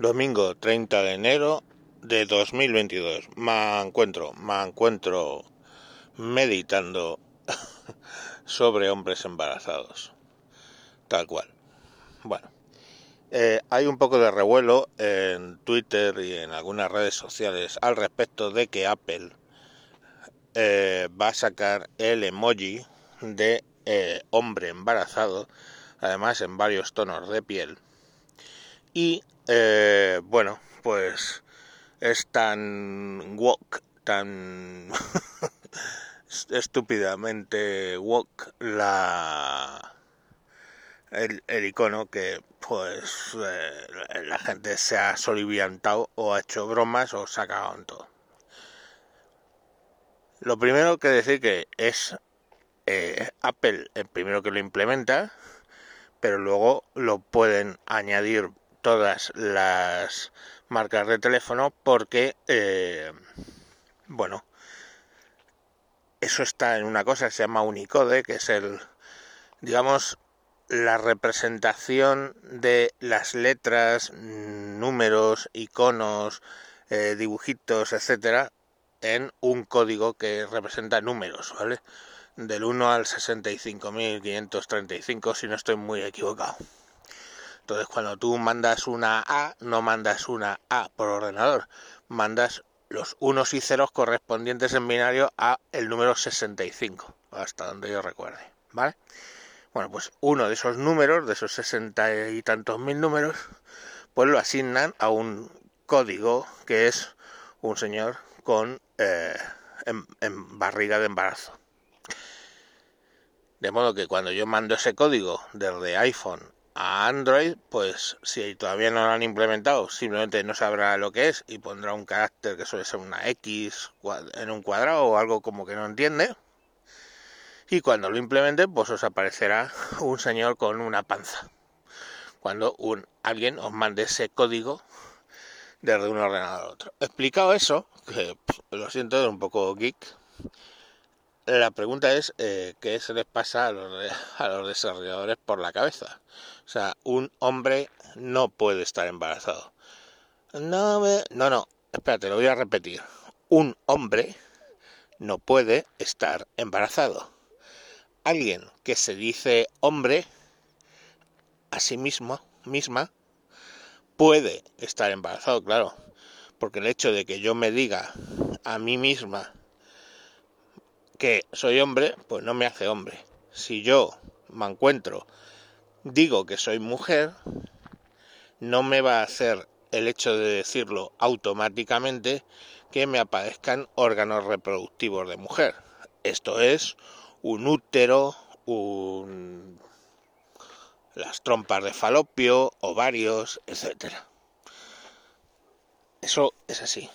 Domingo 30 de enero de 2022. Me encuentro, me encuentro meditando sobre hombres embarazados. Tal cual. Bueno, eh, hay un poco de revuelo en Twitter y en algunas redes sociales al respecto de que Apple eh, va a sacar el emoji de eh, hombre embarazado, además en varios tonos de piel. Y eh, bueno, pues es tan woke, tan estúpidamente woke la el, icono que pues eh, la gente se ha soliviantado o ha hecho bromas o se ha cagado en todo. Lo primero que decir que es eh, Apple el primero que lo implementa, pero luego lo pueden añadir todas las marcas de teléfono porque, eh, bueno, eso está en una cosa que se llama Unicode, que es el, digamos, la representación de las letras, números, iconos, eh, dibujitos, etcétera, en un código que representa números, ¿vale? Del 1 al 65.535, si no estoy muy equivocado. Entonces, cuando tú mandas una A, no mandas una A por ordenador, mandas los unos y ceros correspondientes en binario a el número 65, hasta donde yo recuerde, ¿vale? Bueno, pues uno de esos números, de esos sesenta y tantos mil números, pues lo asignan a un código que es un señor con eh, en barriga de embarazo. De modo que cuando yo mando ese código desde iPhone a Android, pues si todavía no lo han implementado, simplemente no sabrá lo que es y pondrá un carácter que suele ser una X en un cuadrado o algo como que no entiende. Y cuando lo implemente, pues os aparecerá un señor con una panza. Cuando un, alguien os mande ese código desde un ordenador a otro. Explicado eso, que lo siento, es un poco geek, la pregunta es eh, qué se les pasa a los, a los desarrolladores por la cabeza. O sea, un hombre no puede estar embarazado. No, no, no, espérate, lo voy a repetir. Un hombre no puede estar embarazado. Alguien que se dice hombre a sí mismo, misma, puede estar embarazado, claro. Porque el hecho de que yo me diga a mí misma que soy hombre, pues no me hace hombre. Si yo me encuentro, digo que soy mujer, no me va a hacer el hecho de decirlo automáticamente que me aparezcan órganos reproductivos de mujer. Esto es un útero, un... las trompas de falopio, ovarios, etcétera. Eso es así.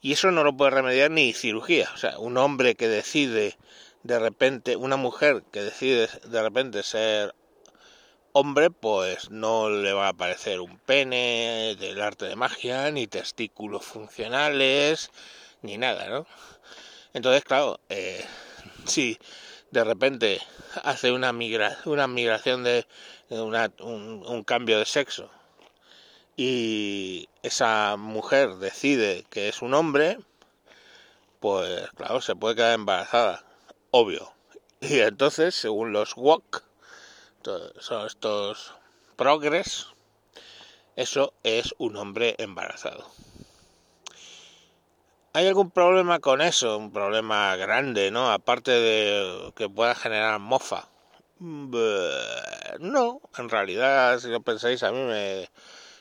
Y eso no lo puede remediar ni cirugía. O sea, un hombre que decide de repente, una mujer que decide de repente ser hombre, pues no le va a aparecer un pene del arte de magia, ni testículos funcionales, ni nada, ¿no? Entonces, claro, eh, si de repente hace una, migra una migración de, una, un cambio de sexo y esa mujer decide que es un hombre, pues claro, se puede quedar embarazada, obvio. Y entonces, según los WOC, son estos progres, eso es un hombre embarazado. ¿Hay algún problema con eso? Un problema grande, ¿no? Aparte de que pueda generar mofa. No, en realidad, si lo pensáis, a mí me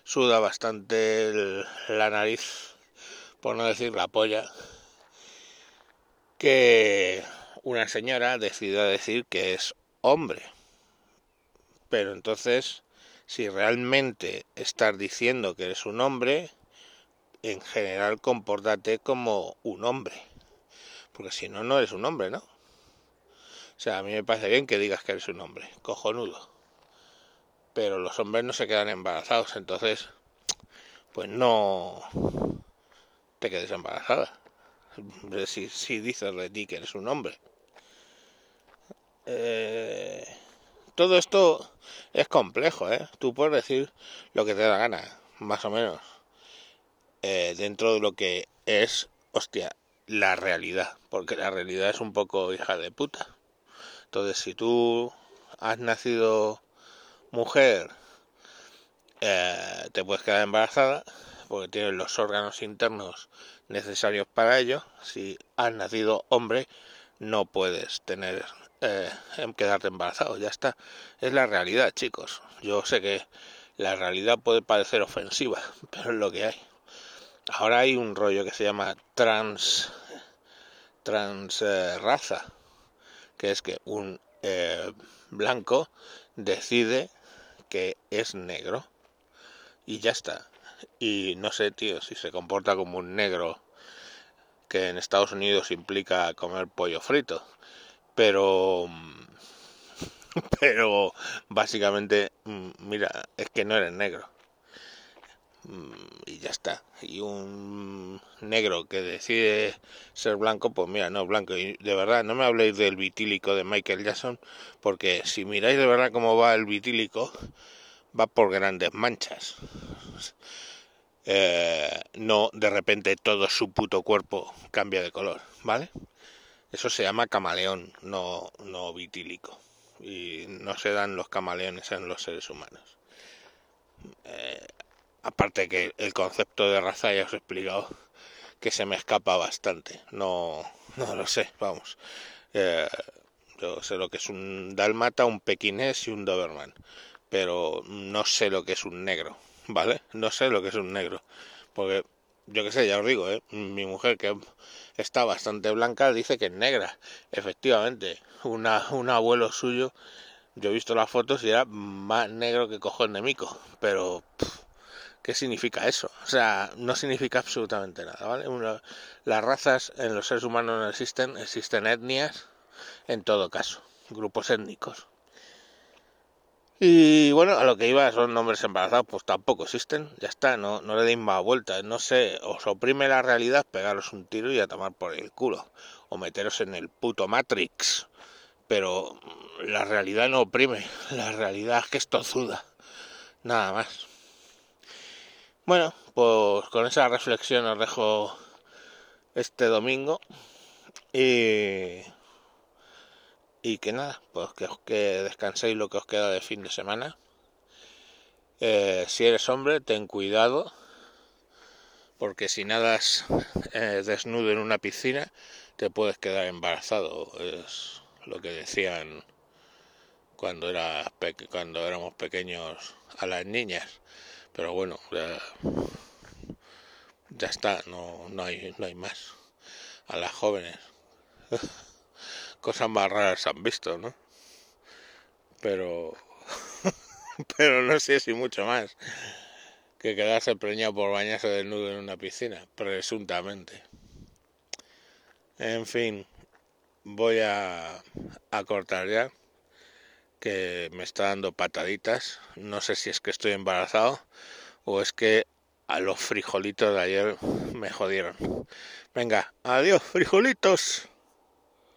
suda bastante la nariz, por no decir la polla, que una señora decida decir que es hombre. Pero entonces, si realmente estás diciendo que eres un hombre, en general compórtate como un hombre. Porque si no, no eres un hombre, ¿no? O sea, a mí me parece bien que digas que eres un hombre, cojonudo pero los hombres no se quedan embarazados, entonces, pues no te quedes embarazada. Si, si dices de ti que eres un hombre. Eh, todo esto es complejo, ¿eh? Tú puedes decir lo que te da gana. más o menos, eh, dentro de lo que es, hostia, la realidad, porque la realidad es un poco hija de puta. Entonces, si tú has nacido mujer, eh, te puedes quedar embarazada porque tienes los órganos internos necesarios para ello. Si has nacido hombre, no puedes tener eh, quedarte embarazado. Ya está. Es la realidad, chicos. Yo sé que la realidad puede parecer ofensiva, pero es lo que hay. Ahora hay un rollo que se llama trans trans eh, raza, que es que un blanco decide que es negro y ya está. Y no sé, tío, si se comporta como un negro que en Estados Unidos implica comer pollo frito, pero pero básicamente mm, mira, es que no eres negro. Y ya está. Y un negro que decide ser blanco, pues mira, no blanco. Y de verdad, no me habléis del vitílico de Michael Jackson, porque si miráis de verdad cómo va el vitílico, va por grandes manchas. Eh, no de repente todo su puto cuerpo cambia de color, ¿vale? Eso se llama camaleón, no, no vitílico. Y no se dan los camaleones en los seres humanos. Eh, aparte que el concepto de raza ya os he explicado que se me escapa bastante. No, no lo sé, vamos. Eh, yo sé lo que es un dálmata, un pequinés y un doberman, pero no sé lo que es un negro, ¿vale? No sé lo que es un negro, porque yo qué sé, ya os digo, ¿eh? mi mujer que está bastante blanca dice que es negra. Efectivamente, una, un abuelo suyo, yo he visto las fotos y era más negro que cojón de mico, pero... ¿Qué significa eso? O sea, no significa absolutamente nada, ¿vale? las razas en los seres humanos no existen, existen etnias en todo caso, grupos étnicos. Y bueno, a lo que iba son nombres embarazados, pues tampoco existen, ya está, no, no le deis más vueltas, no sé, os oprime la realidad, pegaros un tiro y a tomar por el culo, o meteros en el puto Matrix, pero la realidad no oprime, la realidad es que es tozuda, nada más. Bueno, pues con esa reflexión os dejo este domingo y, y que nada, pues que, os, que descanséis lo que os queda de fin de semana. Eh, si eres hombre, ten cuidado, porque si nadas eh, desnudo en una piscina, te puedes quedar embarazado. Es lo que decían cuando, era cuando éramos pequeños a las niñas pero bueno, ya, está, no, no, hay, no hay más. A las jóvenes. Cosas más raras han visto, ¿no? Pero, pero no sé si mucho más que quedarse preñado por bañarse desnudo en una piscina, presuntamente. En fin, voy a, a cortar ya, que me está dando pataditas. No sé si es que estoy embarazado o es que a los frijolitos de ayer me jodieron. Venga, adiós, frijolitos.